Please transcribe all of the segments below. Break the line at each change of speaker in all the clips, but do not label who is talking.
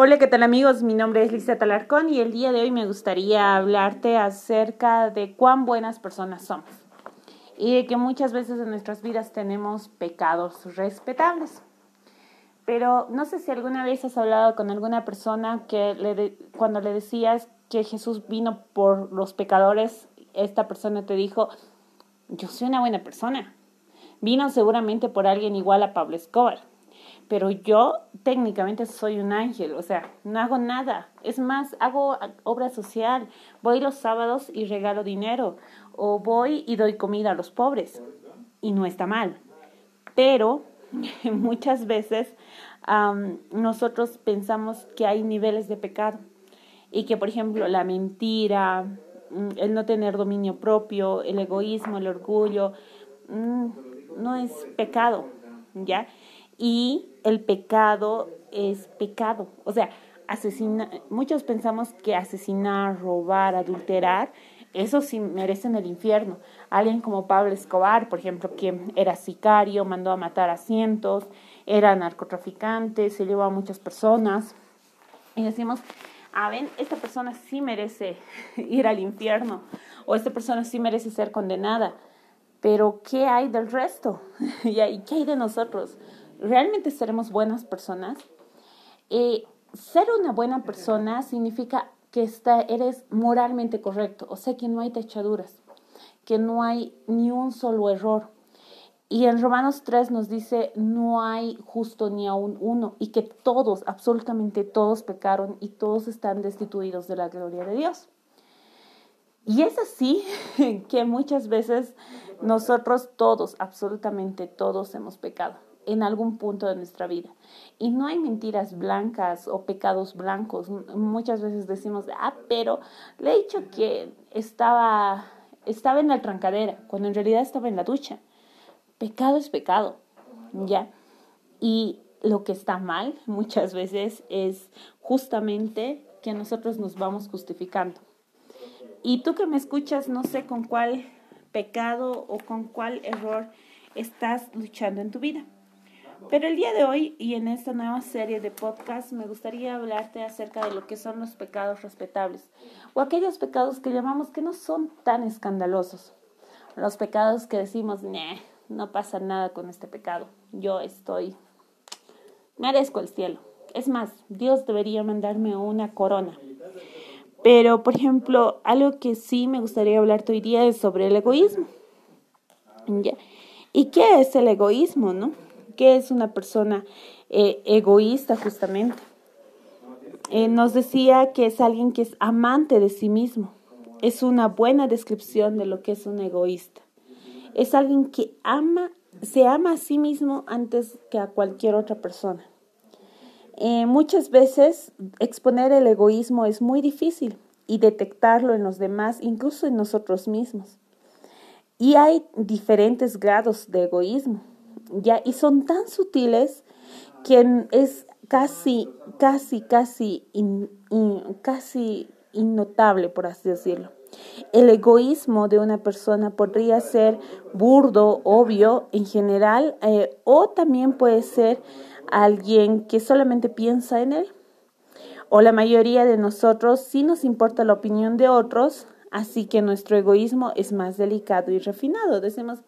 Hola, ¿qué tal amigos? Mi nombre es Lisa Talarcón y el día de hoy me gustaría hablarte acerca de cuán buenas personas somos y de que muchas veces en nuestras vidas tenemos pecados respetables. Pero no sé si alguna vez has hablado con alguna persona que cuando le decías que Jesús vino por los pecadores, esta persona te dijo, yo soy una buena persona. Vino seguramente por alguien igual a Pablo Escobar pero yo técnicamente soy un ángel, o sea, no hago nada. Es más, hago obra social, voy los sábados y regalo dinero, o voy y doy comida a los pobres, y no está mal. Pero muchas veces nosotros pensamos que hay niveles de pecado y que, por ejemplo, la mentira, mm, el no tener dominio propio, el egoísmo, el orgullo, mm, no es pecado, ¿ya? Y el pecado es pecado. O sea, asesina, muchos pensamos que asesinar, robar, adulterar, eso sí merecen el infierno. Alguien como Pablo Escobar, por ejemplo, que era sicario, mandó a matar a cientos, era narcotraficante, se llevó a muchas personas. Y decimos, ah, ven, esta persona sí merece ir al infierno, o esta persona sí merece ser condenada. Pero, ¿qué hay del resto? ¿Y qué hay de nosotros? Realmente seremos buenas personas. Ser una buena persona significa que está, eres moralmente correcto, o sea que no hay tachaduras, que no hay ni un solo error. Y en Romanos 3 nos dice, no hay justo ni aún uno, y que todos, absolutamente todos pecaron y todos están destituidos de la gloria de Dios. Y es así que muchas veces nosotros todos, absolutamente todos hemos pecado en algún punto de nuestra vida. Y no hay mentiras blancas o pecados blancos. Muchas veces decimos, ah, pero le he dicho que estaba, estaba en la trancadera, cuando en realidad estaba en la ducha. Pecado es pecado, ¿ya? Y lo que está mal muchas veces es justamente que nosotros nos vamos justificando. Y tú que me escuchas, no sé con cuál pecado o con cuál error estás luchando en tu vida. Pero el día de hoy y en esta nueva serie de podcast me gustaría hablarte acerca de lo que son los pecados respetables o aquellos pecados que llamamos que no son tan escandalosos. Los pecados que decimos, no pasa nada con este pecado. Yo estoy, merezco el cielo. Es más, Dios debería mandarme una corona. Pero, por ejemplo, algo que sí me gustaría hablarte hoy día es sobre el egoísmo. ¿Y qué es el egoísmo, no? ¿Qué es una persona eh, egoísta justamente? Eh, nos decía que es alguien que es amante de sí mismo. Es una buena descripción de lo que es un egoísta. Es alguien que ama, se ama a sí mismo antes que a cualquier otra persona. Eh, muchas veces exponer el egoísmo es muy difícil y detectarlo en los demás, incluso en nosotros mismos. Y hay diferentes grados de egoísmo. ¿Ya? Y son tan sutiles que es casi, casi, casi, casi innotable, por así decirlo. El egoísmo de una persona podría ser burdo, obvio en general, eh, o también puede ser alguien que solamente piensa en él. O la mayoría de nosotros sí nos importa la opinión de otros, así que nuestro egoísmo es más delicado y refinado. Decimos,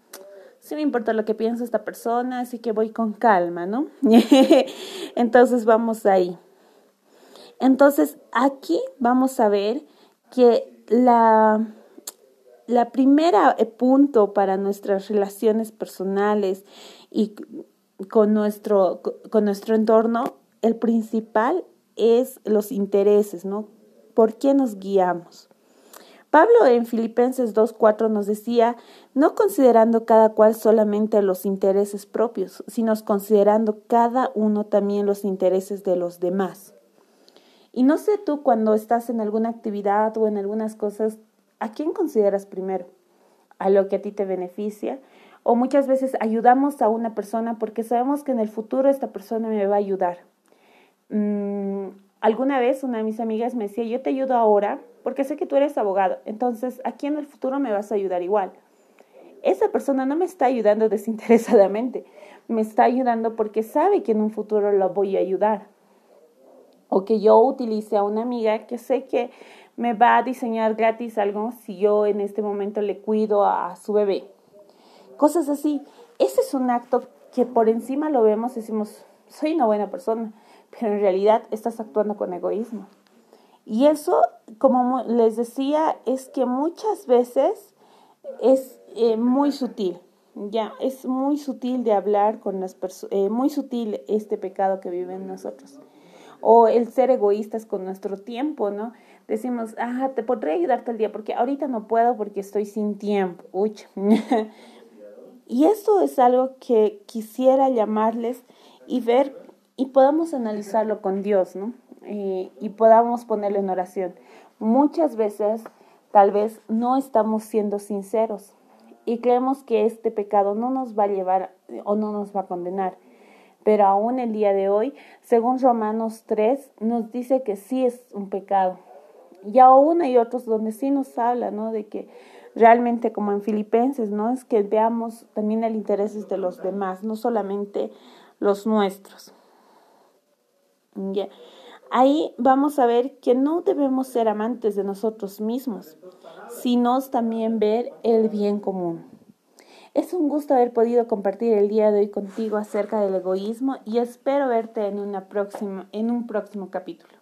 sí me importa lo que piensa esta persona, así que voy con calma, ¿no? Entonces vamos ahí. Entonces aquí vamos a ver que la, la primera punto para nuestras relaciones personales y con nuestro, con nuestro entorno, el principal es los intereses, ¿no? ¿Por qué nos guiamos? Pablo en Filipenses 2.4 nos decía, no considerando cada cual solamente los intereses propios, sino considerando cada uno también los intereses de los demás. Y no sé tú cuando estás en alguna actividad o en algunas cosas, ¿a quién consideras primero? ¿A lo que a ti te beneficia? O muchas veces ayudamos a una persona porque sabemos que en el futuro esta persona me va a ayudar. Mm, alguna vez una de mis amigas me decía, yo te ayudo ahora porque sé que tú eres abogado, entonces aquí en el futuro me vas a ayudar igual. Esa persona no me está ayudando desinteresadamente, me está ayudando porque sabe que en un futuro lo voy a ayudar. o que yo utilice a una amiga que sé que me va a diseñar gratis algo si yo en este momento le cuido a su bebé. Cosas así. Ese es un acto que por encima lo vemos decimos, soy una buena persona, pero en realidad estás actuando con egoísmo. Y eso, como les decía, es que muchas veces es eh, muy sutil. Ya, es muy sutil de hablar con las personas, eh, muy sutil este pecado que vive en nosotros o el ser egoístas con nuestro tiempo, ¿no? Decimos, ah, te podré ayudarte el día porque ahorita no puedo porque estoy sin tiempo. Uy. y esto es algo que quisiera llamarles y ver y podamos analizarlo con Dios, ¿no? Eh, y podamos ponerlo en oración. Muchas veces tal vez no estamos siendo sinceros y creemos que este pecado no nos va a llevar o no nos va a condenar pero aún el día de hoy, según Romanos 3, nos dice que sí es un pecado. Y aún hay otros donde sí nos habla, ¿no? De que realmente como en Filipenses, ¿no? Es que veamos también el interés de los demás, no solamente los nuestros. Ahí vamos a ver que no debemos ser amantes de nosotros mismos, sino también ver el bien común. Es un gusto haber podido compartir el día de hoy contigo acerca del egoísmo y espero verte en, una próxima, en un próximo capítulo.